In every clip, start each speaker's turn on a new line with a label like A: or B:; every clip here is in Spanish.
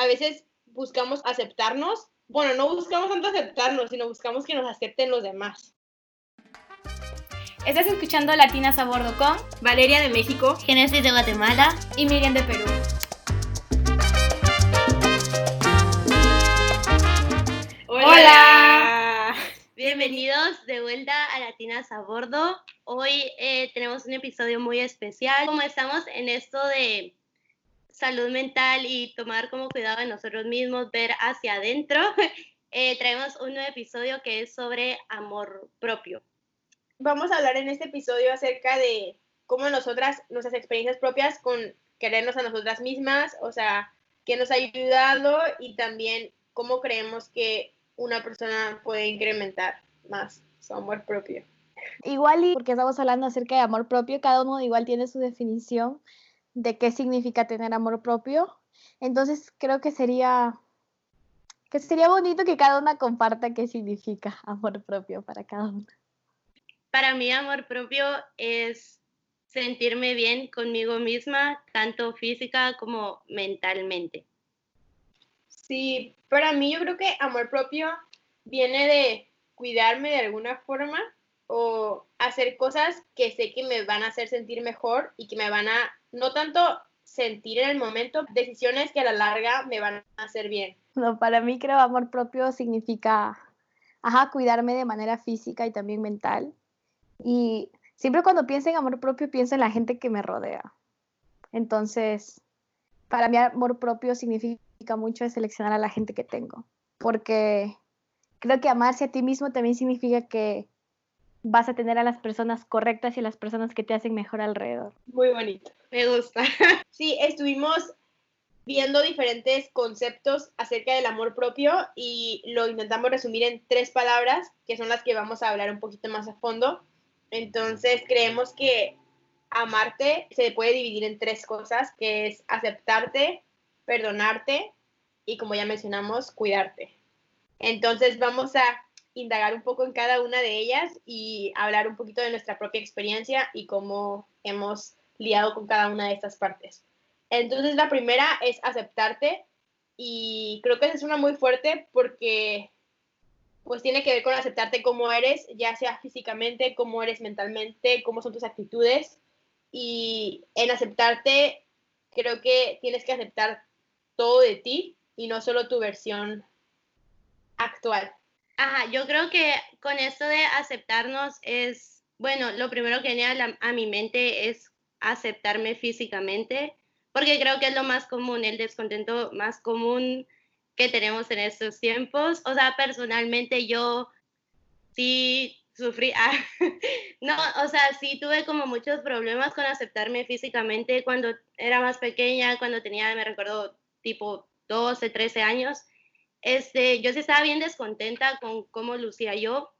A: a veces buscamos aceptarnos. Bueno, no buscamos tanto aceptarnos, sino buscamos que nos acepten los demás.
B: Estás escuchando Latinas a Bordo con
C: Valeria de México,
D: Genesis de Guatemala
B: y Miriam de Perú.
C: Hola.
D: Bienvenidos de vuelta a Latinas a Bordo. Hoy eh, tenemos un episodio muy especial. Como estamos en esto de salud mental y tomar como cuidado de nosotros mismos, ver hacia adentro, eh, traemos un nuevo episodio que es sobre amor propio
A: vamos a hablar en este episodio acerca de cómo nosotras, nuestras experiencias propias con querernos a nosotras mismas, o sea, qué nos ha ayudado y también cómo creemos que una persona puede incrementar más su amor propio.
E: Igual y porque estamos hablando acerca de amor propio, cada uno igual tiene su definición de qué significa tener amor propio. Entonces creo que sería que sería bonito que cada una comparta qué significa amor propio para cada una
D: para mí amor propio es sentirme bien conmigo misma, tanto física como mentalmente.
A: Sí, para mí yo creo que amor propio viene de cuidarme de alguna forma o hacer cosas que sé que me van a hacer sentir mejor y que me van a, no tanto sentir en el momento, decisiones que a la larga me van a hacer bien.
E: No, para mí creo amor propio significa, ajá, cuidarme de manera física y también mental y siempre cuando pienso en amor propio, pienso en la gente que me rodea. Entonces, para mí amor propio significa mucho seleccionar a la gente que tengo, porque creo que amarse a ti mismo también significa que vas a tener a las personas correctas y a las personas que te hacen mejor alrededor.
A: Muy bonito, me gusta. Sí, estuvimos viendo diferentes conceptos acerca del amor propio y lo intentamos resumir en tres palabras, que son las que vamos a hablar un poquito más a fondo. Entonces creemos que amarte se puede dividir en tres cosas, que es aceptarte, perdonarte y como ya mencionamos, cuidarte. Entonces vamos a indagar un poco en cada una de ellas y hablar un poquito de nuestra propia experiencia y cómo hemos liado con cada una de estas partes. Entonces la primera es aceptarte y creo que esa es una muy fuerte porque pues tiene que ver con aceptarte como eres, ya sea físicamente, cómo eres mentalmente, cómo son tus actitudes. Y en aceptarte, creo que tienes que aceptar todo de ti y no solo tu versión actual.
D: Ajá, yo creo que con esto de aceptarnos es, bueno, lo primero que viene a, a mi mente es aceptarme físicamente, porque creo que es lo más común, el descontento más común que tenemos en estos tiempos. O sea, personalmente yo sí sufrí, ah, no, o sea, sí tuve como muchos problemas con aceptarme físicamente cuando era más pequeña, cuando tenía, me recuerdo, tipo 12, 13 años. Este, yo sí estaba bien descontenta con cómo lucía yo.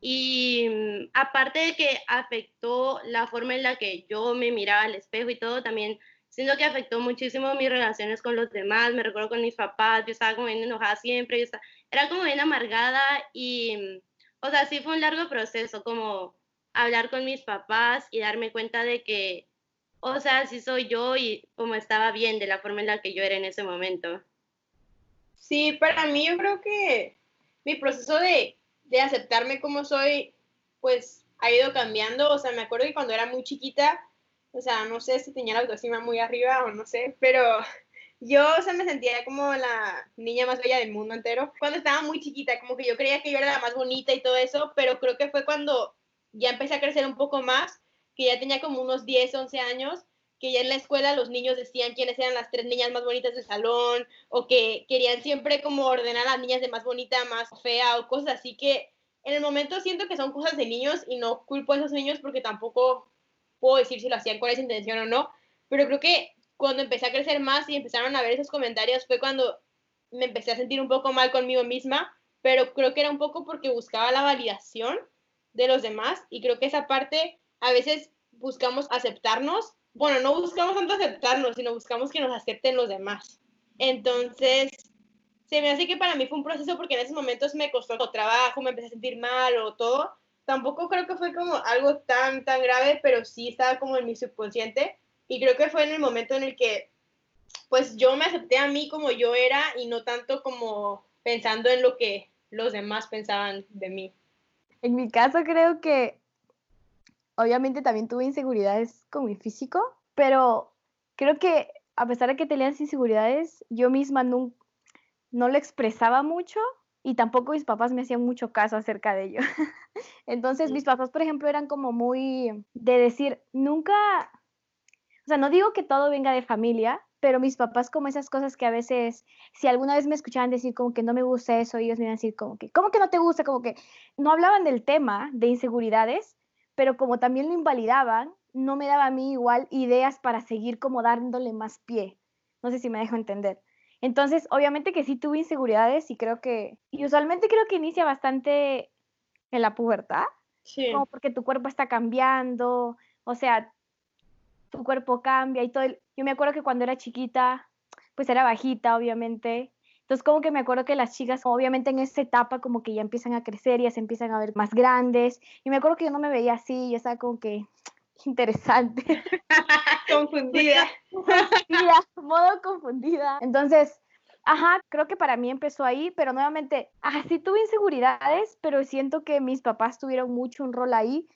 D: Y mm, aparte de que afectó la forma en la que yo me miraba al espejo y todo, también siento que afectó muchísimo mis relaciones con los demás, me recuerdo con mis papás, yo estaba como bien enojada siempre, yo era como bien amargada y, o sea, sí fue un largo proceso como hablar con mis papás y darme cuenta de que, o sea, sí soy yo y como estaba bien de la forma en la que yo era en ese momento.
A: Sí, para mí yo creo que mi proceso de, de aceptarme como soy, pues ha ido cambiando, o sea, me acuerdo que cuando era muy chiquita, o sea, no sé si tenía la autoestima muy arriba o no sé, pero yo, o sea, me sentía como la niña más bella del mundo entero. Cuando estaba muy chiquita, como que yo creía que yo era la más bonita y todo eso, pero creo que fue cuando ya empecé a crecer un poco más, que ya tenía como unos 10, 11 años, que ya en la escuela los niños decían quiénes eran las tres niñas más bonitas del salón, o que querían siempre como ordenar a las niñas de más bonita, más fea, o cosas así que en el momento siento que son cosas de niños y no culpo a esos niños porque tampoco puedo decir si lo hacían con esa intención o no, pero creo que cuando empecé a crecer más y empezaron a ver esos comentarios fue cuando me empecé a sentir un poco mal conmigo misma, pero creo que era un poco porque buscaba la validación de los demás y creo que esa parte a veces buscamos aceptarnos, bueno, no buscamos tanto aceptarnos, sino buscamos que nos acepten los demás. Entonces, se me hace que para mí fue un proceso porque en esos momentos me costó trabajo, me empecé a sentir mal o todo, tampoco creo que fue como algo tan, tan grave, pero sí estaba como en mi subconsciente. Y creo que fue en el momento en el que pues yo me acepté a mí como yo era y no tanto como pensando en lo que los demás pensaban de mí.
E: En mi caso creo que obviamente también tuve inseguridades con mi físico, pero creo que a pesar de que tenía inseguridades, yo misma no, no lo expresaba mucho y tampoco mis papás me hacían mucho caso acerca de ello. Entonces, mis papás, por ejemplo, eran como muy de decir, nunca, o sea, no digo que todo venga de familia, pero mis papás como esas cosas que a veces, si alguna vez me escuchaban decir como que no me gusta eso, ellos me iban a decir como que, ¿cómo que no te gusta? Como que no hablaban del tema de inseguridades, pero como también lo invalidaban, no me daba a mí igual ideas para seguir como dándole más pie. No sé si me dejo entender. Entonces, obviamente que sí tuve inseguridades y creo que, y usualmente creo que inicia bastante en la pubertad,
A: Sí.
E: como porque tu cuerpo está cambiando, o sea, tu cuerpo cambia y todo. el- Yo me acuerdo que cuando era chiquita, pues era bajita, obviamente. Entonces, como que me acuerdo que las chicas, obviamente en esa etapa, como que ya empiezan a crecer, ya se empiezan a ver más grandes. Y me acuerdo que yo no me veía así, yo estaba como que interesante.
A: Confundida.
E: confundida, modo confundida. Entonces, ajá, creo que para mí empezó ahí, pero nuevamente, ajá, sí tuve inseguridades, pero siento que mis papás tuvieron mucho un rol ahí.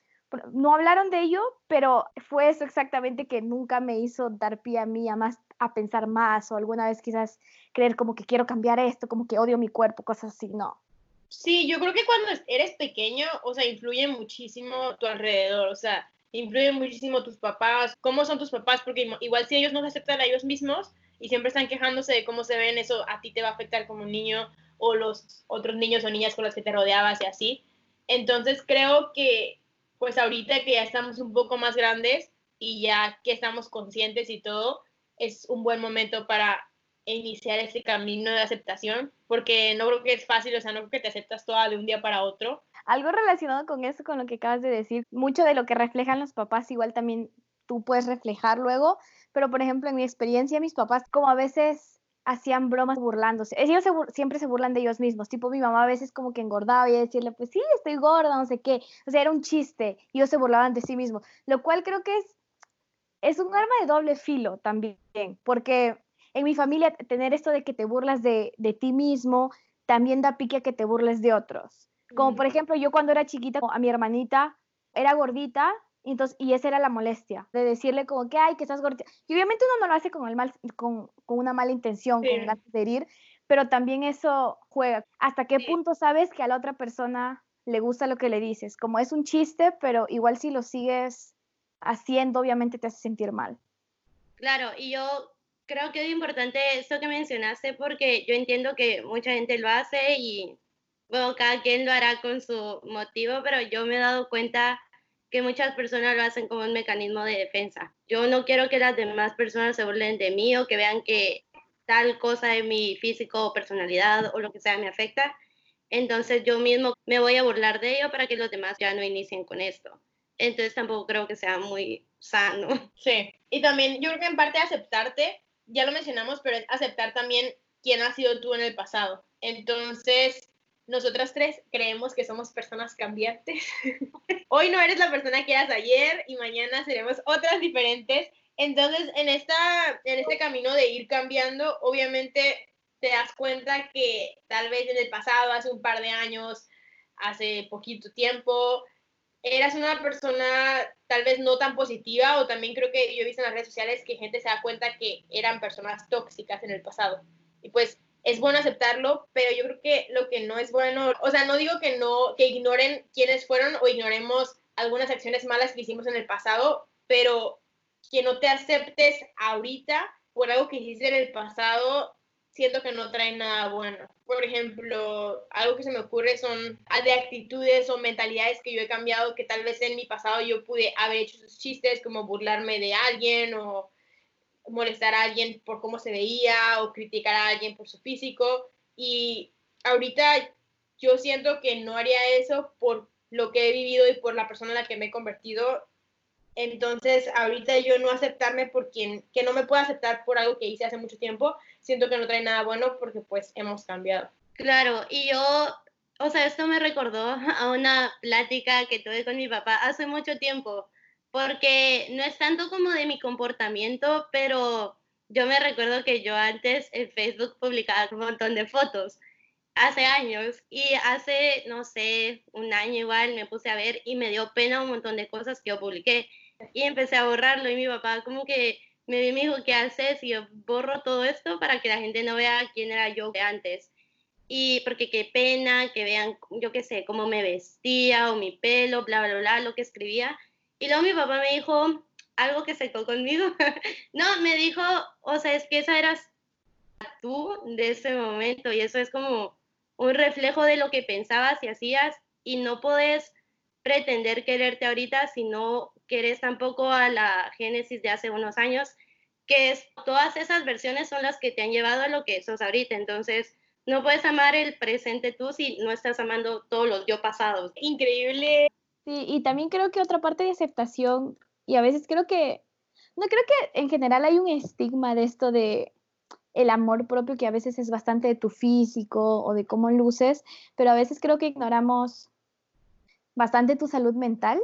E: No hablaron de ello, pero fue eso exactamente que nunca me hizo dar pie a mí a más a pensar más o alguna vez quizás creer como que quiero cambiar esto, como que odio mi cuerpo, cosas así, no.
A: Sí, yo creo que cuando eres pequeño, o sea, influye muchísimo tu alrededor, o sea, influyen muchísimo tus papás, cómo son tus papás, porque igual si ellos no se aceptan a ellos mismos y siempre están quejándose de cómo se ven, eso a ti te va a afectar como niño o los otros niños o niñas con los que te rodeabas y así. Entonces creo que, pues ahorita que ya estamos un poco más grandes y ya que estamos conscientes y todo, es un buen momento para iniciar ese camino de aceptación, porque no creo que es fácil, o sea, no creo que te aceptas toda de un día para otro.
E: Algo relacionado con eso, con lo que acabas de decir, mucho de lo que reflejan los papás igual también tú puedes reflejar luego, pero por ejemplo en mi experiencia mis papás como a veces hacían bromas burlándose, ellos se bur- siempre se burlan de ellos mismos, tipo mi mamá a veces como que engordaba y decirle pues sí, estoy gorda, no sé qué, o sea, era un chiste y ellos se burlaban de sí mismos, lo cual creo que es, es un arma de doble filo también, porque en mi familia tener esto de que te burlas de, de ti mismo también da pique a que te burles de otros. Como por ejemplo, yo cuando era chiquita, a mi hermanita era gordita, entonces, y esa era la molestia, de decirle como que, ay, que estás gordita. Y obviamente uno no lo hace con, el mal, con, con una mala intención,
A: Sí.
E: con ganas de herir, pero también eso juega. ¿Hasta qué
D: Sí.
E: punto sabes que a la otra persona le gusta lo que le dices? Como es un chiste, pero igual si lo sigues haciendo, obviamente te hace sentir mal.
D: Claro, y yo creo que es importante esto que mencionaste porque yo entiendo que mucha gente lo hace y bueno, cada quien lo hará con su motivo, pero yo me he dado cuenta que muchas personas lo hacen como un mecanismo de defensa. Yo no quiero que las demás personas se burlen de mí o que vean que tal cosa de mi físico o personalidad o lo que sea me afecta. Entonces yo mismo me voy a burlar de ello para que los demás ya no inicien con esto. Entonces tampoco creo que sea muy sano.
A: Sí, y también yo creo que en parte aceptarte, ya lo mencionamos, pero es aceptar también quién has sido tú en el pasado. Entonces, nosotras tres creemos que somos personas cambiantes. Hoy no eres la persona que eras ayer y mañana seremos otras diferentes. Entonces, en, esta, en este camino de ir cambiando, obviamente te das cuenta que tal vez en el pasado, hace un par de años, hace poquito tiempo, eras una persona tal vez no tan positiva o también creo que yo he visto en las redes sociales que gente se da cuenta que eran personas tóxicas en el pasado. Y pues es bueno aceptarlo, pero yo creo que lo que no es bueno, o sea, no digo que no, que ignoren quiénes fueron o ignoremos algunas acciones malas que hicimos en el pasado, pero que no te aceptes ahorita por algo que hiciste en el pasado, siento que no trae nada bueno. Por ejemplo, algo que se me ocurre son de actitudes o mentalidades que yo he cambiado, que tal vez en mi pasado yo pude haber hecho esos chistes, como burlarme de alguien o molestar a alguien por cómo se veía o criticar a alguien por su físico. Y ahorita yo siento que no haría eso por lo que he vivido y por la persona en la que me he convertido. Entonces, ahorita yo no aceptarme por quien, que no me puedo aceptar por algo que hice hace mucho tiempo, siento que no trae nada bueno porque pues hemos cambiado.
D: Claro, y yo, o sea, esto me recordó a una plática que tuve con mi papá hace mucho tiempo, porque no es tanto como de mi comportamiento, pero yo me recuerdo que yo antes en Facebook publicaba un montón de fotos, hace años, y hace, no sé, un año igual me puse a ver y me dio pena un montón de cosas que yo publiqué. Y empecé a borrarlo y mi papá como que me dijo, ¿qué haces? Y yo borro todo esto para que la gente no vea quién era yo antes. Y porque qué pena que vean, yo qué sé, cómo me vestía o mi pelo, bla, bla, bla, lo que escribía. Y luego mi papá me dijo, algo que se secó conmigo. no, me dijo, o sea, es que esa eras tú de ese momento y eso es como un reflejo de lo que pensabas y hacías y no puedes pretender quererte ahorita si no quieres tampoco a la Génesis de hace unos años, que es, todas esas versiones son las que te han llevado a lo que sos ahorita, entonces no puedes amar el presente tú si no estás amando todos los yo pasados.
A: Increíble.
E: Sí, y también creo que otra parte de aceptación y a veces creo que, no creo que en general hay un estigma de esto de el amor propio que a veces es bastante de tu físico o de cómo luces, pero a veces creo que ignoramos bastante tu salud mental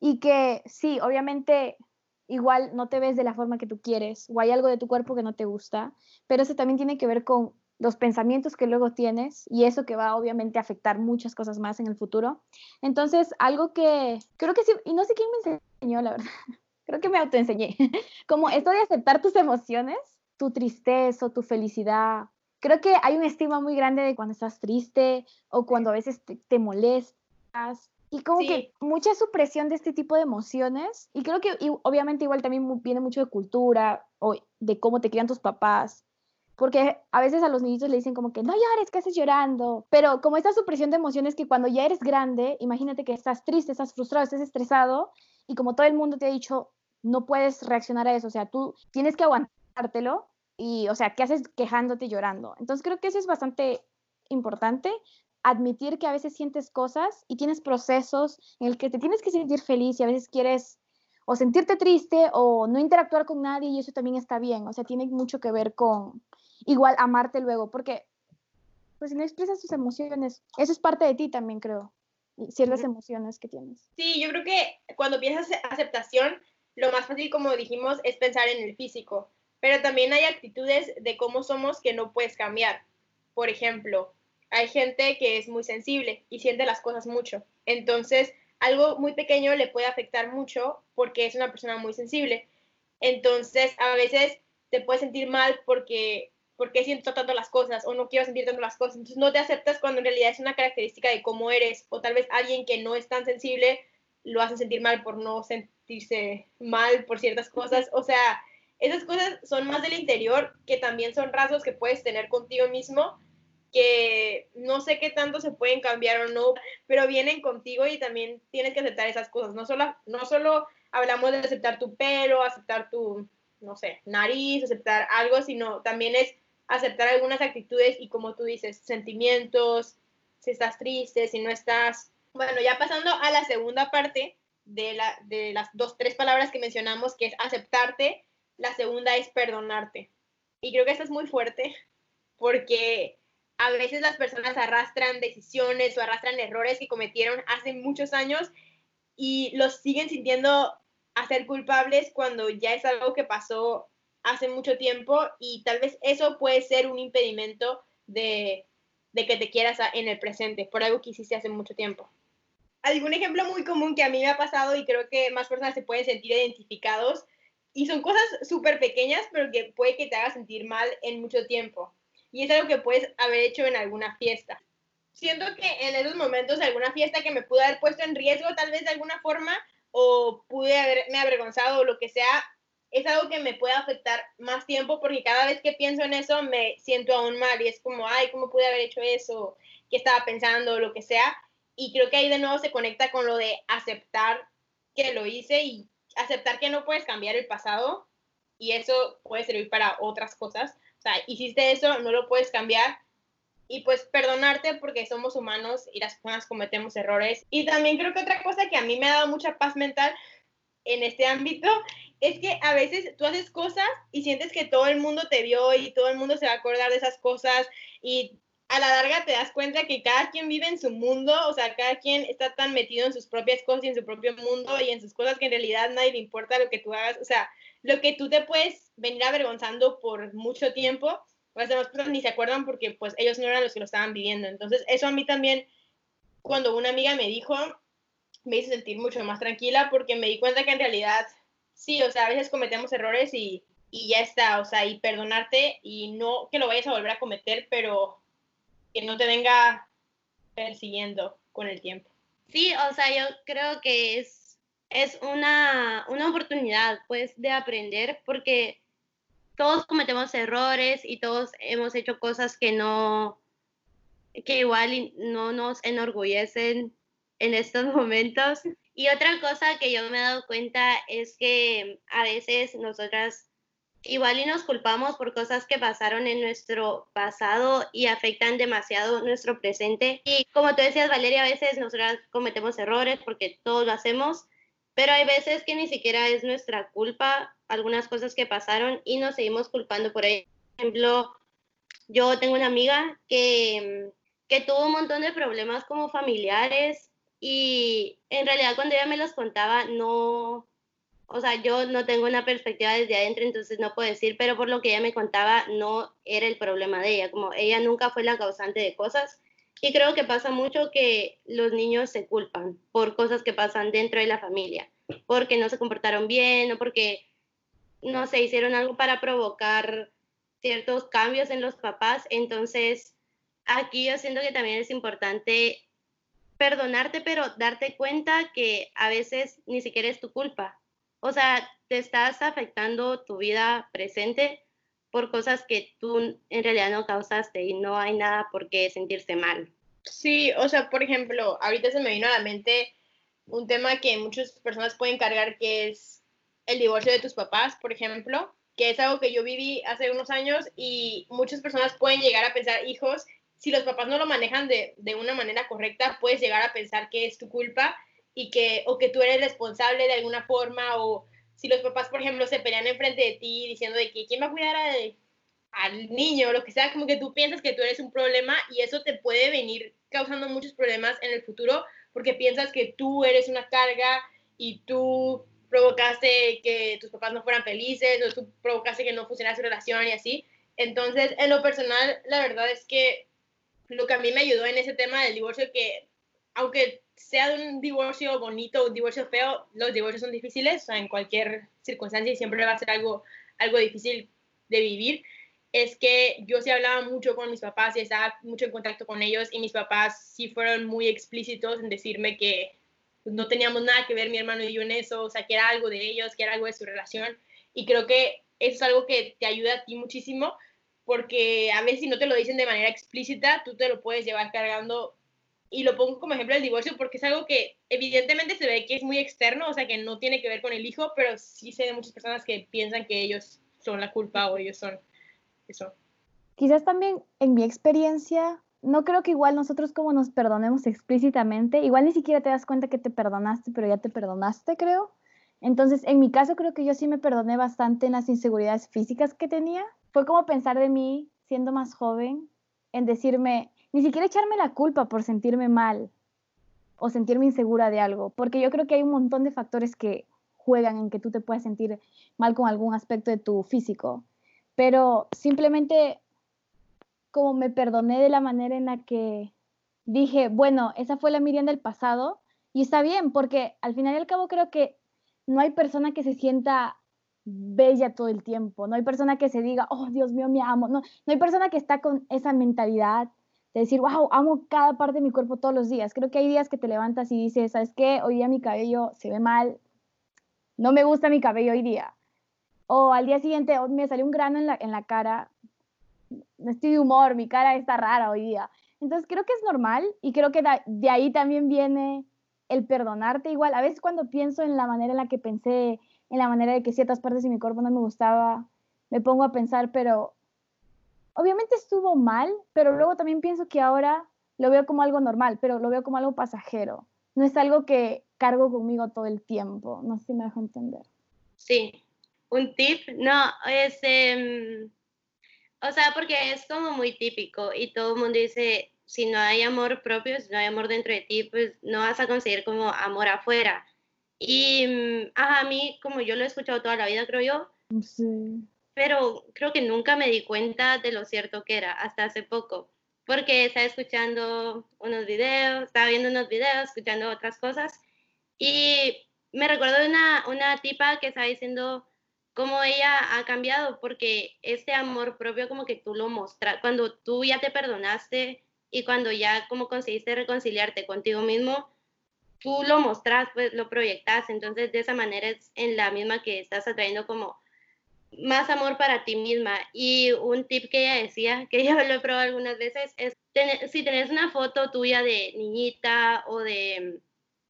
E: y que sí, obviamente igual no te ves de la forma que tú quieres o hay algo de tu cuerpo que no te gusta, pero eso también tiene que ver con los pensamientos que luego tienes y eso que va obviamente a afectar muchas cosas más en el futuro. Entonces, algo que creo que sí, y no sé quién me enseñó, la verdad, creo que me autoenseñé, como esto de aceptar tus emociones, tu tristeza, tu felicidad. Creo que hay un estigma muy grande de cuando estás triste o cuando a veces te, molestas y como que mucha supresión de este tipo de emociones. Y creo que obviamente igual también viene mucho de cultura o de cómo te crían tus papás porque a veces a los niñitos le dicen como que no llores, que haces llorando, pero como esta supresión de emociones que cuando ya eres grande, imagínate que estás triste, estás frustrado, estás estresado y como todo el mundo te ha dicho, no puedes reaccionar a eso, o sea, tú tienes que aguantártelo y, o sea, ¿qué haces quejándote y llorando? Entonces creo que eso es bastante importante, admitir que a veces sientes cosas y tienes procesos en el que te tienes que sentir feliz y a veces quieres o sentirte triste o no interactuar con nadie y eso también está bien, o sea, tiene mucho que ver con, igual amarte luego, porque pues si no expresas tus emociones, eso es parte de ti también, creo, ciertas emociones que tienes.
A: Sí, yo creo que cuando piensas aceptación, lo más fácil, como dijimos, es pensar en el físico, pero también hay actitudes de cómo somos que no puedes cambiar. Por ejemplo, hay gente que es muy sensible y siente las cosas mucho. Entonces, algo muy pequeño le puede afectar mucho porque es una persona muy sensible. Entonces, a veces te puedes sentir mal porque ¿por qué siento tanto las cosas? O no quiero sentir tanto las cosas. Entonces no te aceptas cuando en realidad es una característica de cómo eres. O tal vez alguien que no es tan sensible lo hace sentir mal por no sentirse mal por ciertas cosas. O sea, esas cosas son más del interior, que también son rasgos que puedes tener contigo mismo, que no sé qué tanto se pueden cambiar o no, pero vienen contigo y también tienes que aceptar esas cosas. No solo, no solo hablamos de aceptar tu pelo, aceptar tu, no sé, nariz, aceptar algo, sino también es aceptar algunas actitudes y como tú dices, sentimientos, si estás triste, si no estás. Bueno, ya pasando a la segunda parte de, la, de las dos, tres palabras que mencionamos, que es aceptarte, la segunda es perdonarte. Y creo que esto es muy fuerte porque a veces las personas arrastran decisiones o arrastran errores que cometieron hace muchos años y los siguen sintiendo a ser culpables cuando ya es algo que pasó hace mucho tiempo y tal vez eso puede ser un impedimento de, que te quieras en el presente, por algo que hiciste hace mucho tiempo. Algún ejemplo muy común que a mí me ha pasado y creo que más personas se pueden sentir identificados y son cosas súper pequeñas, pero que puede que te haga sentir mal en mucho tiempo. Y es algo que puedes haber hecho en alguna fiesta. Siento que en esos momentos, alguna fiesta que me pudo haber puesto en riesgo, tal vez de alguna forma, o pude haberme avergonzado o lo que sea, es algo que me puede afectar más tiempo porque cada vez que pienso en eso me siento aún mal y es como, ay, ¿cómo pude haber hecho eso? ¿Qué estaba pensando? Lo que sea. Y creo que ahí de nuevo se conecta con lo de aceptar que lo hice y aceptar que no puedes cambiar el pasado y eso puede servir para otras cosas. O sea, hiciste eso, no lo puedes cambiar y pues perdonarte porque somos humanos y las personas cometemos errores. Y también creo que otra cosa que a mí me ha dado mucha paz mental en este ámbito es que a veces tú haces cosas y sientes que todo el mundo te vio y todo el mundo se va a acordar de esas cosas y a la larga te das cuenta que cada quien vive en su mundo, o sea, cada quien está tan metido en sus propias cosas y en su propio mundo y en sus cosas que en realidad nadie le importa lo que tú hagas, o sea, lo que tú te puedes venir avergonzando por mucho tiempo, pues las personas ni se acuerdan porque pues ellos no eran los que lo estaban viviendo. Entonces, eso a mí también, cuando una amiga me dijo, me hizo sentir mucho más tranquila porque me di cuenta que en realidad, sí, o sea, a veces cometemos errores y, y ya está, o sea, y perdonarte y no que lo vayas a volver a cometer, pero que no te venga persiguiendo con el tiempo.
D: Sí, o sea, yo creo que es, es una, una oportunidad, pues, de aprender, porque todos cometemos errores y todos hemos hecho cosas que no, que igual no nos enorgullecen en estos momentos. Y otra cosa que yo me he dado cuenta es que a veces nosotras igual y nos culpamos por cosas que pasaron en nuestro pasado y afectan demasiado nuestro presente. Y como tú decías, Valeria, a veces nosotras cometemos errores porque todos lo hacemos, pero hay veces que ni siquiera es nuestra culpa algunas cosas que pasaron y nos seguimos culpando por ejemplo, yo tengo una amiga que, que tuvo un montón de problemas como familiares y en realidad cuando ella me los contaba no, o sea, yo no tengo una perspectiva desde adentro, entonces no puedo decir, pero por lo que ella me contaba, no era el problema de ella, como ella nunca fue la causante de cosas. Y creo que pasa mucho que los niños se culpan por cosas que pasan dentro de la familia, porque no se comportaron bien o porque, no se hicieron algo para provocar ciertos cambios en los papás. Entonces, aquí yo siento que también es importante perdonarte, pero darte cuenta que a veces ni siquiera es tu culpa o sea, te estás afectando tu vida presente por cosas que tú en realidad no causaste y no hay nada por qué sentirse mal.
A: Sí, o sea, por ejemplo, ahorita se me vino a la mente un tema que muchas personas pueden cargar, que es el divorcio de tus papás, por ejemplo, que es algo que yo viví hace unos años y muchas personas pueden llegar a pensar, hijos, si los papás no lo manejan de, de una manera correcta, puedes llegar a pensar que es tu culpa y que, o que tú eres responsable de alguna forma, o si los papás, por ejemplo, se pelean enfrente de ti diciendo de que quién va a cuidar al niño, o lo que sea, como que tú piensas que tú eres un problema y eso te puede venir causando muchos problemas en el futuro porque piensas que tú eres una carga y tú provocaste que tus papás no fueran felices o tú provocaste que no funcionara su relación y así. Entonces, en lo personal, la verdad es que lo que a mí me ayudó en ese tema del divorcio, que aunque sea un divorcio bonito o un divorcio feo, los divorcios son difíciles, o sea, en cualquier circunstancia y siempre va a ser algo, algo difícil de vivir, es que yo sí hablaba mucho con mis papás y estaba mucho en contacto con ellos y mis papás sí fueron muy explícitos en decirme que no teníamos nada que ver mi hermano y yo en eso, o sea, que era algo de ellos, que era algo de su relación y creo que eso es algo que te ayuda a ti muchísimo porque a veces si no te lo dicen de manera explícita, tú te lo puedes llevar cargando y lo pongo como ejemplo del divorcio porque es algo que evidentemente se ve que es muy externo, o sea, que no tiene que ver con el hijo, pero sí sé de muchas personas que piensan que ellos son la culpa o ellos son eso.
E: Quizás también en mi experiencia, no creo que igual nosotros como nos perdonemos explícitamente, igual ni siquiera te das cuenta que te perdonaste, pero ya te perdonaste, creo. Entonces, en mi caso creo que yo sí me perdoné bastante en las inseguridades físicas que tenía. Fue como pensar de mí siendo más joven, en decirme, ni siquiera echarme la culpa por sentirme mal o sentirme insegura de algo, porque yo creo que hay un montón de factores que juegan en que tú te puedas sentir mal con algún aspecto de tu físico, pero simplemente como me perdoné de la manera en la que dije, bueno, esa fue la Miriam del pasado y está bien, porque al final y al cabo creo que no hay persona que se sienta bella todo el tiempo, no hay persona que se diga, oh Dios mío, me amo, no, no hay persona que está con esa mentalidad de decir, wow, amo cada parte de mi cuerpo todos los días. Creo que hay días que te levantas y dices, ¿sabes qué? Hoy día mi cabello se ve mal, no me gusta mi cabello hoy día. O al día siguiente oh, me salió un grano en la, en la cara, no estoy de humor, mi cara está rara hoy día. Entonces creo que es normal y creo que de ahí también viene el perdonarte igual. A veces cuando pienso en la manera en la que pensé, en la manera de que ciertas partes de mi cuerpo no me gustaba, me pongo a pensar, pero obviamente estuvo mal, pero luego también pienso que ahora lo veo como algo normal, pero lo veo como algo pasajero. No es algo que cargo conmigo todo el tiempo. No sé si me dejo entender.
D: Sí, un tip, no, es, em, O sea, porque es como muy típico y todo el mundo dice, si no hay amor propio, si no hay amor dentro de ti, pues no vas a conseguir como amor afuera. Y mm, a mí, como yo lo he escuchado toda la vida, creo yo,
E: Sí.
D: pero creo que nunca me di cuenta de lo cierto que era hasta hace poco, porque estaba escuchando unos videos, estaba viendo unos videos, escuchando otras cosas, y me recuerdo de una, una tipa que estaba diciendo cómo ella ha cambiado, porque este amor propio como que tú lo mostras, cuando tú ya te perdonaste y cuando ya como conseguiste reconciliarte contigo mismo, tú lo mostras, pues lo proyectas, entonces de esa manera es en la misma que estás atrayendo como más amor para ti misma. Y un tip que ella decía, que yo lo he probado algunas veces, es tener- si tenés una foto tuya de niñita o de,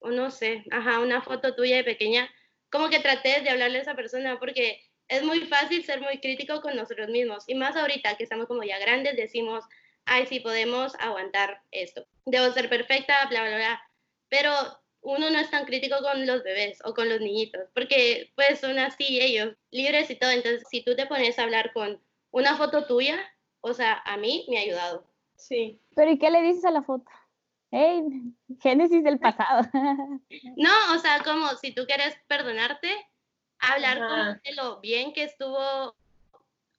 D: o no sé, ajá, una foto tuya de pequeña, como que trates de hablarle a esa persona, porque es muy fácil ser muy crítico con nosotros mismos. Y más ahorita que estamos como ya grandes, decimos, ay, sí podemos aguantar esto. Debo ser perfecta, bla, bla, bla. Pero uno no es tan crítico con los bebés o con los niñitos, porque pues son así ellos, libres y todo. Entonces, si tú te pones a hablar con una foto tuya, o sea, a mí me ha ayudado.
A: Sí.
E: Pero ¿y qué le dices a la foto? Hey, Génesis del pasado.
D: No, o sea, como si tú quieres perdonarte, hablar
A: Ajá.
D: de lo bien que estuvo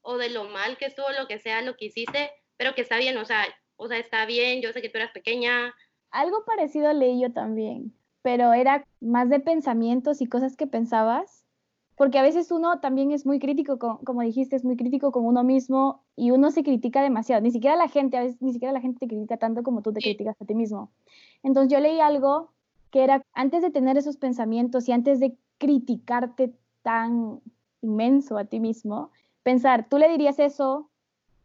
D: o de lo mal que estuvo, lo que sea, lo que hiciste, pero que está bien, o sea, o sea, está bien, yo sé que tú eras pequeña,
E: Algo parecido leí yo también, pero era más de pensamientos y cosas que pensabas, porque a veces uno también es muy crítico, con- como dijiste, es muy crítico con uno mismo y uno se critica demasiado. Ni siquiera la gente, a veces ni siquiera la gente te critica tanto como tú te criticas a ti mismo. Entonces yo leí algo que era antes de tener esos pensamientos y antes de criticarte tan inmenso a ti mismo, pensar, tú le dirías eso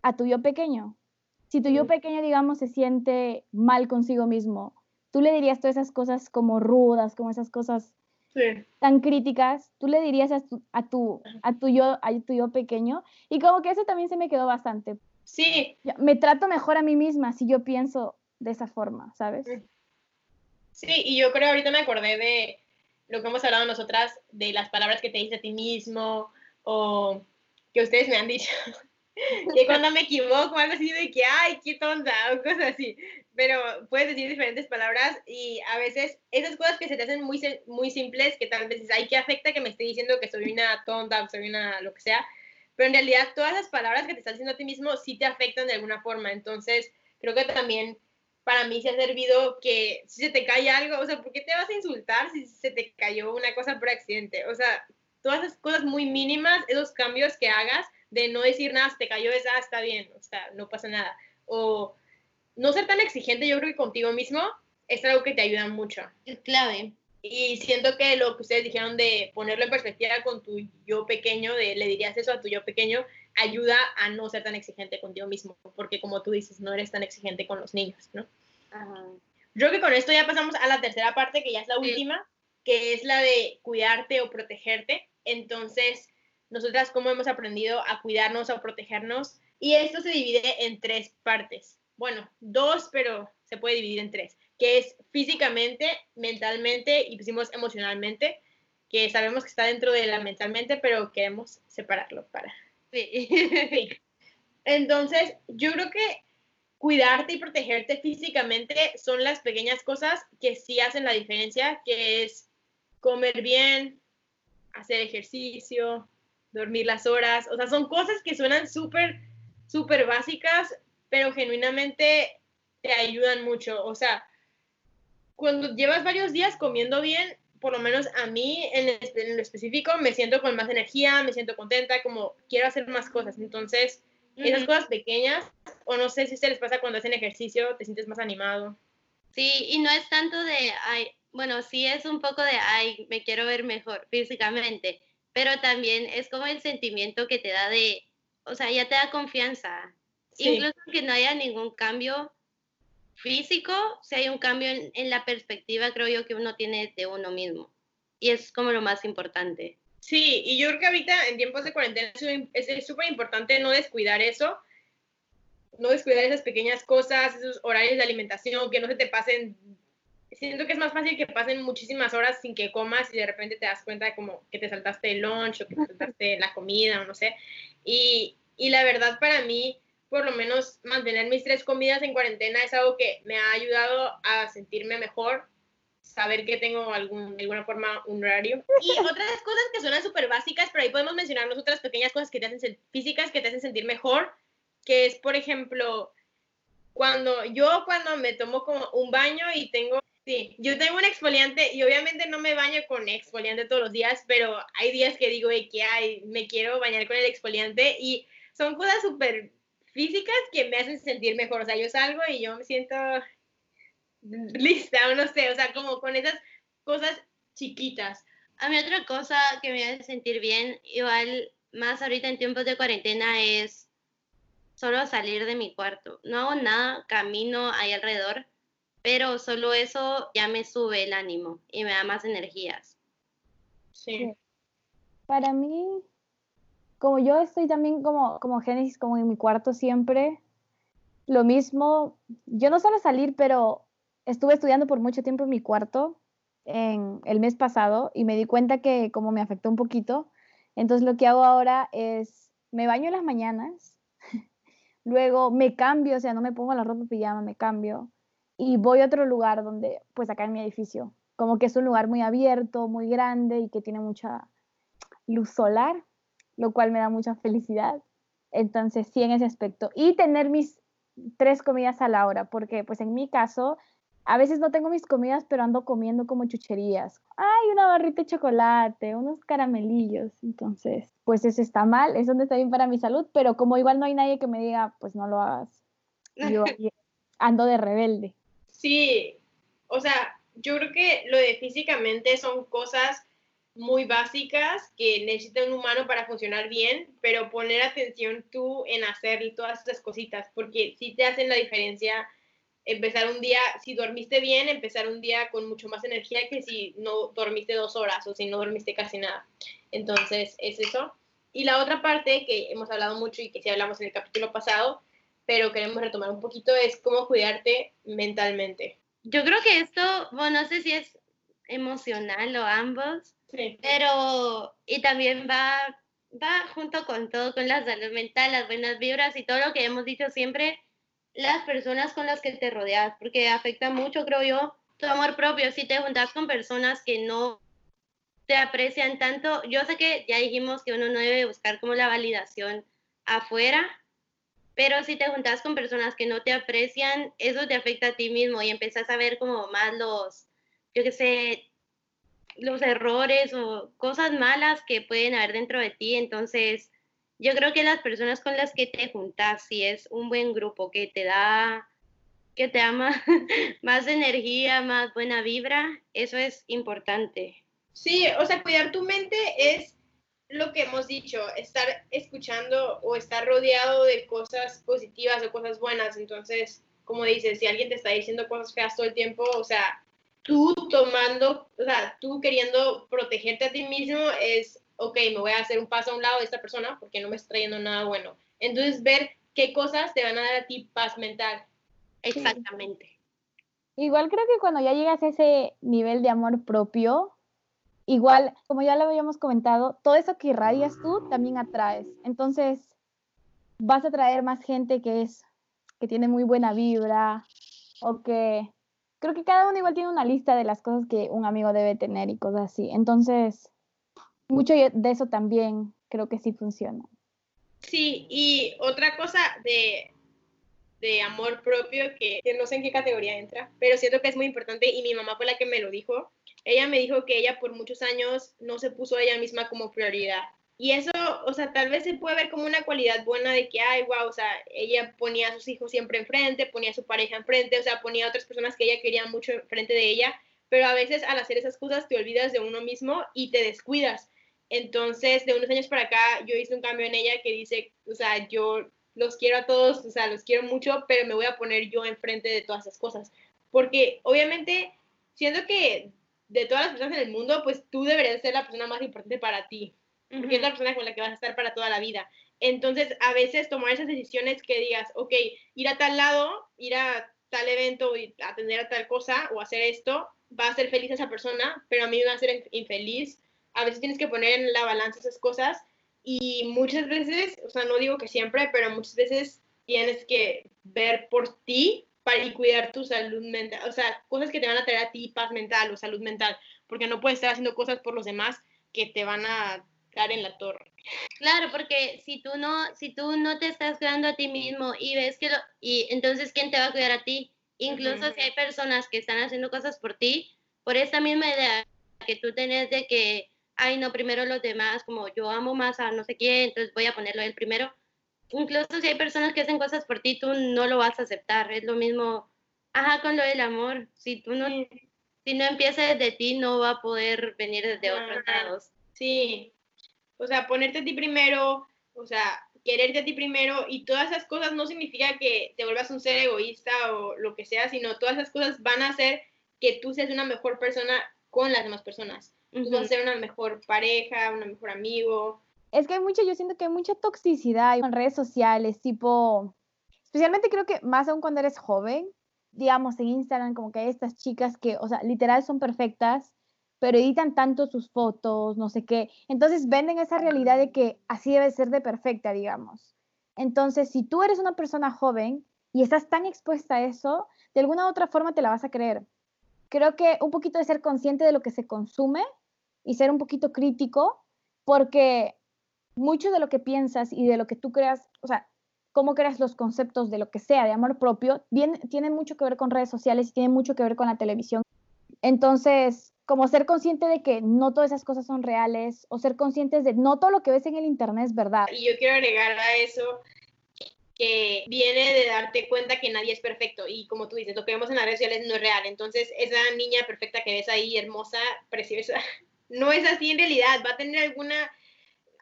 E: a tu yo pequeño. Si tu yo pequeño, digamos, se siente mal consigo mismo, tú le dirías todas esas cosas como rudas, como esas cosas
A: Sí.
E: tan críticas, tú le dirías a tu, a tu, a tu, yo, a tu yo pequeño. Y como que eso también se me quedó bastante.
A: Sí,
E: Me trato mejor a mí misma si yo pienso de esa forma, ¿sabes?
A: Sí, y yo creo ahorita me acordé de lo que hemos hablado nosotras, de las palabras que te dices a ti mismo o que ustedes me han dicho. que cuando me equivoco, algo así de que, ay, qué tonta, o cosas así. Pero puedes decir diferentes palabras y a veces esas cosas que se te hacen muy, muy simples, que tal vez dices, ay, ¿qué afecta que me esté diciendo que soy una tonta, soy una lo que sea? Pero en realidad todas las palabras que te estás diciendo a ti mismo sí te afectan de alguna forma. Entonces, creo que también para mí se ha servido que si se te cae algo, o sea, ¿por qué te vas a insultar si se te cayó una cosa por accidente? O sea, todas esas cosas muy mínimas, esos cambios que hagas de no decir nada, te cayó esa, ah, está bien, o sea, no pasa nada. O no ser tan exigente, yo creo que contigo mismo es algo que te ayuda mucho.
D: es clave.
A: Y siento que lo que ustedes dijeron de ponerlo en perspectiva con tu yo pequeño, de le dirías eso a tu yo pequeño, ayuda a no ser tan exigente contigo mismo, porque como tú dices, no eres tan exigente con los niños, ¿no?
D: Ajá.
A: Yo creo que con esto ya pasamos a la tercera parte, que ya es la
D: Sí.
A: última, que es la de cuidarte o protegerte. Entonces, nosotras cómo hemos aprendido a cuidarnos a protegernos. Y esto se divide en tres partes. Bueno, dos, pero se puede dividir en tres, que es físicamente, mentalmente y pusimos emocionalmente, que sabemos que está dentro de la mentalmente, pero queremos separarlo para
D: Sí.
A: Sí. Entonces, yo creo que cuidarte y protegerte físicamente son las pequeñas cosas que sí hacen la diferencia, que es comer bien, hacer ejercicio, dormir las horas, o sea, son cosas que suenan súper, súper básicas, pero genuinamente te ayudan mucho. O sea, cuando llevas varios días comiendo bien, por lo menos a mí en, en lo específico, me siento con más energía, me siento contenta, como quiero hacer más cosas. Entonces, esas cosas pequeñas, o no sé si se les pasa cuando hacen ejercicio, te sientes más animado.
D: Sí, y no es tanto de, ay, bueno, sí es un poco de, ay, me quiero ver mejor físicamente, pero también es como el sentimiento que te da de, o sea, ya te da confianza.
A: Sí.
D: Incluso que no haya ningún cambio físico, si hay un cambio en, en la perspectiva, creo yo, que uno tiene de uno mismo. Y es como lo más importante.
A: Sí, y yo creo que ahorita en tiempos de cuarentena es súper importante no descuidar eso, no descuidar esas pequeñas cosas, esos horarios de alimentación, que no se te pasen. Siento que es más fácil que pasen muchísimas horas sin que comas y de repente te das cuenta como que te saltaste el lunch o que te saltaste la comida o no sé. Y Y la verdad para mí, por lo menos mantener mis tres comidas en cuarentena es algo que me ha ayudado a sentirme mejor, saber que tengo algún, de alguna forma un horario. Y otras cosas que suenan súper básicas, pero ahí podemos mencionarnos otras pequeñas cosas que te hacen físicas, que te hacen sentir mejor, que es, por ejemplo, cuando yo cuando me tomo como un baño y tengo, sí, yo tengo un exfoliante y obviamente no me baño con exfoliante todos los días, pero hay días que digo, que hay, me quiero bañar con el exfoliante y son cosas súper físicas que me hacen sentir mejor. O sea, yo salgo y yo me siento lista, o no sé, o sea, como con esas cosas chiquitas.
D: A mí otra cosa que me hace sentir bien, igual más ahorita en tiempos de cuarentena, es solo salir de mi cuarto. No hago nada, camino ahí alrededor, pero solo eso ya me sube el ánimo y me da más energías.
A: Sí.
E: Para mí, como yo estoy también como, como Génesis, como en mi cuarto siempre, lo mismo, yo no suelo salir, pero estuve estudiando por mucho tiempo en mi cuarto en el mes pasado y me di cuenta que como me afectó un poquito, entonces lo que hago ahora es, me baño en las mañanas, luego me cambio, o sea, no me pongo la ropa pijama, me cambio y voy a otro lugar donde, pues acá en mi edificio, como que es un lugar muy abierto, muy grande y que tiene mucha luz solar, lo cual me da mucha felicidad. Entonces, sí, en ese aspecto. Y tener mis tres comidas a la hora, porque pues en mi caso, a veces no tengo mis comidas, pero ando comiendo como chucherías. Ay, una barrita de chocolate, unos caramelillos. Entonces, pues eso está mal, eso no está bien para mi salud, pero como igual no hay nadie que me diga, pues no lo hagas. Yo ando de rebelde.
A: Sí, o sea, yo creo que lo de físicamente son cosas muy básicas que necesita un humano para funcionar bien, pero poner atención tú en hacer todas estas cositas, porque sí te hacen la diferencia empezar un día, si dormiste bien, empezar un día con mucho más energía que si no dormiste dos horas o si no dormiste casi nada. Entonces, es eso. Y la otra parte que hemos hablado mucho y que sí hablamos en el capítulo pasado, pero queremos retomar un poquito, es cómo cuidarte mentalmente.
D: Yo creo que esto, bueno, no sé si es emocional o ambos,
A: Sí.
D: pero y también va, va junto con todo, con la salud mental, las buenas vibras y todo lo que hemos dicho siempre, las personas con las que te rodeas, porque afecta mucho, creo yo, tu amor propio. Si te juntas con personas que no te aprecian tanto, yo sé que ya dijimos que uno no debe buscar como la validación afuera, pero si te juntas con personas que no te aprecian, eso te afecta a ti mismo y empiezas a ver como más los, yo qué sé, los errores o cosas malas que pueden haber dentro de ti. Entonces, yo creo que las personas con las que te juntas, si es un buen grupo que te da, que te más, más energía, más buena vibra, eso es importante.
A: Sí, o sea, cuidar tu mente es lo que hemos dicho, estar escuchando o estar rodeado de cosas positivas o cosas buenas. Entonces, como dices, si alguien te está diciendo cosas feas todo el tiempo, o sea, tú tomando, o sea, tú queriendo protegerte a ti mismo es, ok, me voy a hacer un paso a un lado de esta persona porque no me está trayendo nada bueno. Entonces, ver qué cosas te van a dar a ti paz mental.
D: Exactamente.
E: Igual creo que cuando ya llegas a ese nivel de amor propio, igual, como ya lo habíamos comentado, todo eso que irradias tú también atraes. Entonces, vas a traer más gente que es que tiene muy buena vibra o que creo que cada uno igual tiene una lista de las cosas que un amigo debe tener y cosas así. Entonces, mucho de eso también creo que sí funciona.
A: Sí, y otra cosa de, de amor propio que, que no sé en qué categoría entra, pero siento que es muy importante y mi mamá fue la que me lo dijo. Ella me dijo que ella por muchos años no se puso a ella misma como prioridad. Y eso, o sea, tal vez se puede ver como una cualidad buena de que, ay, wow, o sea, ella ponía a sus hijos siempre enfrente, ponía a su pareja enfrente, o sea, ponía a otras personas que ella quería mucho enfrente de ella, pero a veces al hacer esas cosas te olvidas de uno mismo y te descuidas. Entonces, de unos años para acá, yo hice un cambio en ella que dice, o sea, yo los quiero a todos, o sea, los quiero mucho, pero me voy a poner yo enfrente de todas esas cosas. Porque obviamente, siento que de todas las personas en el mundo, pues tú deberías ser la persona más importante para ti, porque es la persona con la que vas a estar para toda la vida. Entonces, a veces tomar esas decisiones que digas, ok, ir a tal lado, ir a tal evento y atender a tal cosa o hacer esto, va a hacer feliz a esa persona, pero a mí me va a hacer infeliz. A veces tienes que poner en la balanza esas cosas y muchas veces, o sea, no digo que siempre, pero muchas veces tienes que ver por ti para y cuidar tu salud mental, o sea, cosas que te van a traer a ti paz mental o salud mental, porque no puedes estar haciendo cosas por los demás que te van a dar en la torre.
D: Claro, porque si tú no, si tú no te estás cuidando a ti mismo y ves que lo, y entonces quién te va a cuidar a ti, incluso si hay personas que están haciendo cosas por ti, por esta misma idea que tú tenés de que, ay, no, primero los demás, como yo amo más a no sé quién, entonces voy a ponerlo el primero. Incluso si hay personas que hacen cosas por ti, tú no lo vas a aceptar. Es lo mismo, ajá, con lo del amor. Si tú no, si no empiezas desde ti, no va a poder venir desde otros lados.
A: Sí, o sea, ponerte a ti primero, o sea, quererte a ti primero y todas esas cosas no significa que te vuelvas un ser egoísta o lo que sea, sino todas esas cosas van a hacer que tú seas una mejor persona con las demás personas. Tú vas a ser una mejor pareja, una mejor amigo.
E: Es que hay mucha, yo siento que hay mucha toxicidad en redes sociales, tipo, especialmente creo que más aún cuando eres joven, digamos en Instagram, como que hay estas chicas que, o sea, literal son perfectas, pero editan tanto sus fotos, no sé qué. Entonces venden esa realidad de que así debe ser de perfecta, digamos. Entonces, si tú eres una persona joven y estás tan expuesta a eso, de alguna otra forma te la vas a creer creo que un poquito de ser consciente de lo que se consume y ser un poquito crítico, porque mucho de lo que piensas y de lo que tú creas, o sea, cómo creas los conceptos de lo que sea, de amor propio, bien, tiene mucho que ver con redes sociales y tiene mucho que ver con la televisión. Entonces, como ser consciente de que no todas esas cosas son reales o ser conscientes de no todo lo que ves en el Internet es verdad.
A: Y yo quiero agregar a eso que viene de darte cuenta que nadie es perfecto y como tú dices, lo que vemos en las redes sociales no es real. Entonces, esa niña perfecta que ves ahí, hermosa, preciosa, no es así en realidad, va a tener alguna,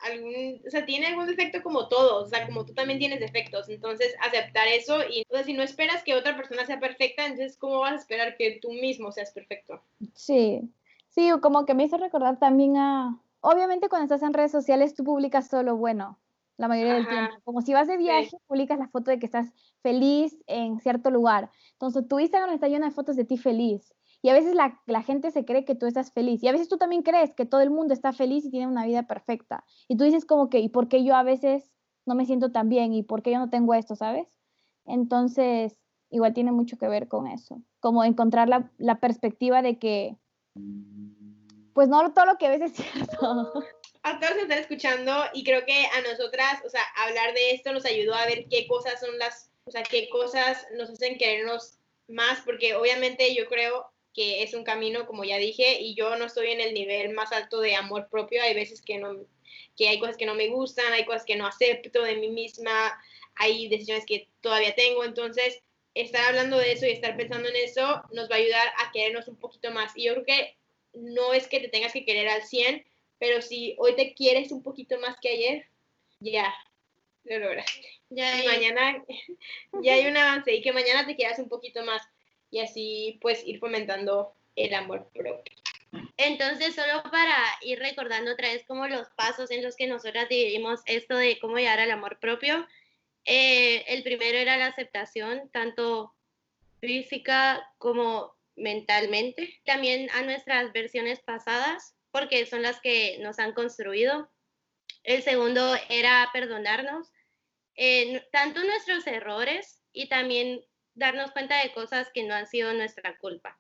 A: algún, o sea, tiene algún defecto como todos, o sea, como tú también tienes defectos. Entonces, aceptar eso y, o sea, si no esperas que otra persona sea perfecta, entonces, ¿cómo vas a esperar que tú mismo seas perfecto?
E: Sí, sí, como que me hizo recordar también a, obviamente cuando estás en redes sociales tú publicas solo bueno, la mayoría del tiempo. Como si vas de viaje, publicas la foto de que estás feliz en cierto lugar. Entonces, tu Instagram está lleno de fotos de ti feliz. Y a veces la, gente se cree que tú estás feliz. Y a veces tú también crees que todo el mundo está feliz y tiene una vida perfecta. Y tú dices como que, ¿y por qué yo a veces no me siento tan bien? ¿Y por qué yo no tengo esto, sabes? Entonces, igual tiene mucho que ver con eso. Como encontrar la, la perspectiva de que, pues no todo lo que ves es cierto
A: a todos que están escuchando y creo que a nosotras, o sea, hablar de esto nos ayudó a ver qué cosas son las, o sea, qué cosas nos hacen querernos más, porque obviamente yo creo que es un camino, como ya dije, y yo no estoy en el nivel más alto de amor propio, hay veces que no, que hay cosas que no me gustan, hay cosas que no acepto de mí misma, hay decisiones que todavía tengo, entonces estar hablando de eso y estar pensando en eso nos va a ayudar a querernos un poquito más. Y yo creo que no es que te tengas que querer al 100, pero si hoy te quieres un poquito más que ayer, ya, lo lograste. Ya y mañana ya hay un avance y que mañana te quieras un poquito más y así pues ir fomentando el amor propio.
D: Entonces, solo para ir recordando otra vez como los pasos en los que nosotras dividimos esto de cómo llegar al amor propio, eh, el primero era la aceptación, tanto física como mentalmente, también a nuestras versiones pasadas, porque son las que nos han construido. El segundo era perdonarnos, eh, tanto nuestros errores y también darnos cuenta de cosas que no han sido nuestra culpa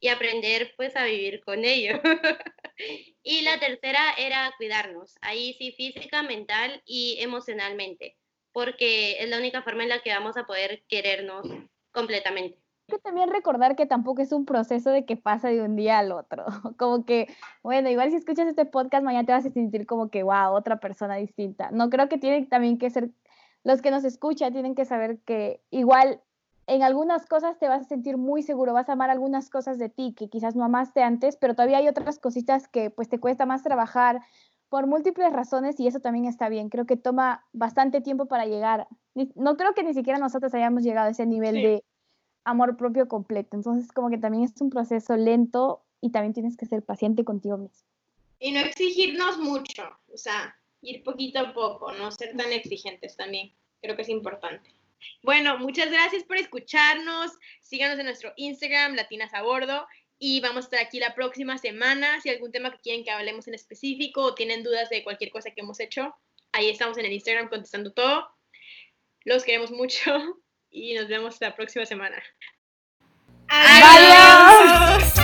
D: y aprender pues a vivir con ello. y la tercera era cuidarnos, ahí sí física, mental y emocionalmente, porque es la única forma en la que vamos a poder querernos completamente
E: que también recordar que tampoco es un proceso de que pasa de un día al otro. Como que, bueno, igual si escuchas este podcast, mañana te vas a sentir como que, wow, otra persona distinta. No creo que tienen también que ser, los que nos escuchan tienen que saber que igual en algunas cosas te vas a sentir muy seguro, vas a amar algunas cosas de ti que quizás no amaste antes, pero todavía hay otras cositas que pues te cuesta más trabajar por múltiples razones y eso también está bien. Creo que toma bastante tiempo para llegar. No creo que ni siquiera nosotros hayamos llegado a ese nivel de amor propio completo. Entonces, como que también es un proceso lento y también tienes que ser paciente contigo mismo.
A: Y no exigirnos mucho, o sea, ir poquito a poco, no ser tan exigentes también. Creo que es importante. Bueno, muchas gracias por escucharnos. Síganos en nuestro Instagram, Latinas a Bordo. Y vamos a estar aquí la próxima semana. Si hay algún tema que quieren que hablemos en específico o tienen dudas de cualquier cosa que hemos hecho, Ahí estamos en el Instagram contestando todo. Los queremos mucho y nos vemos la próxima semana.
E: Adiós.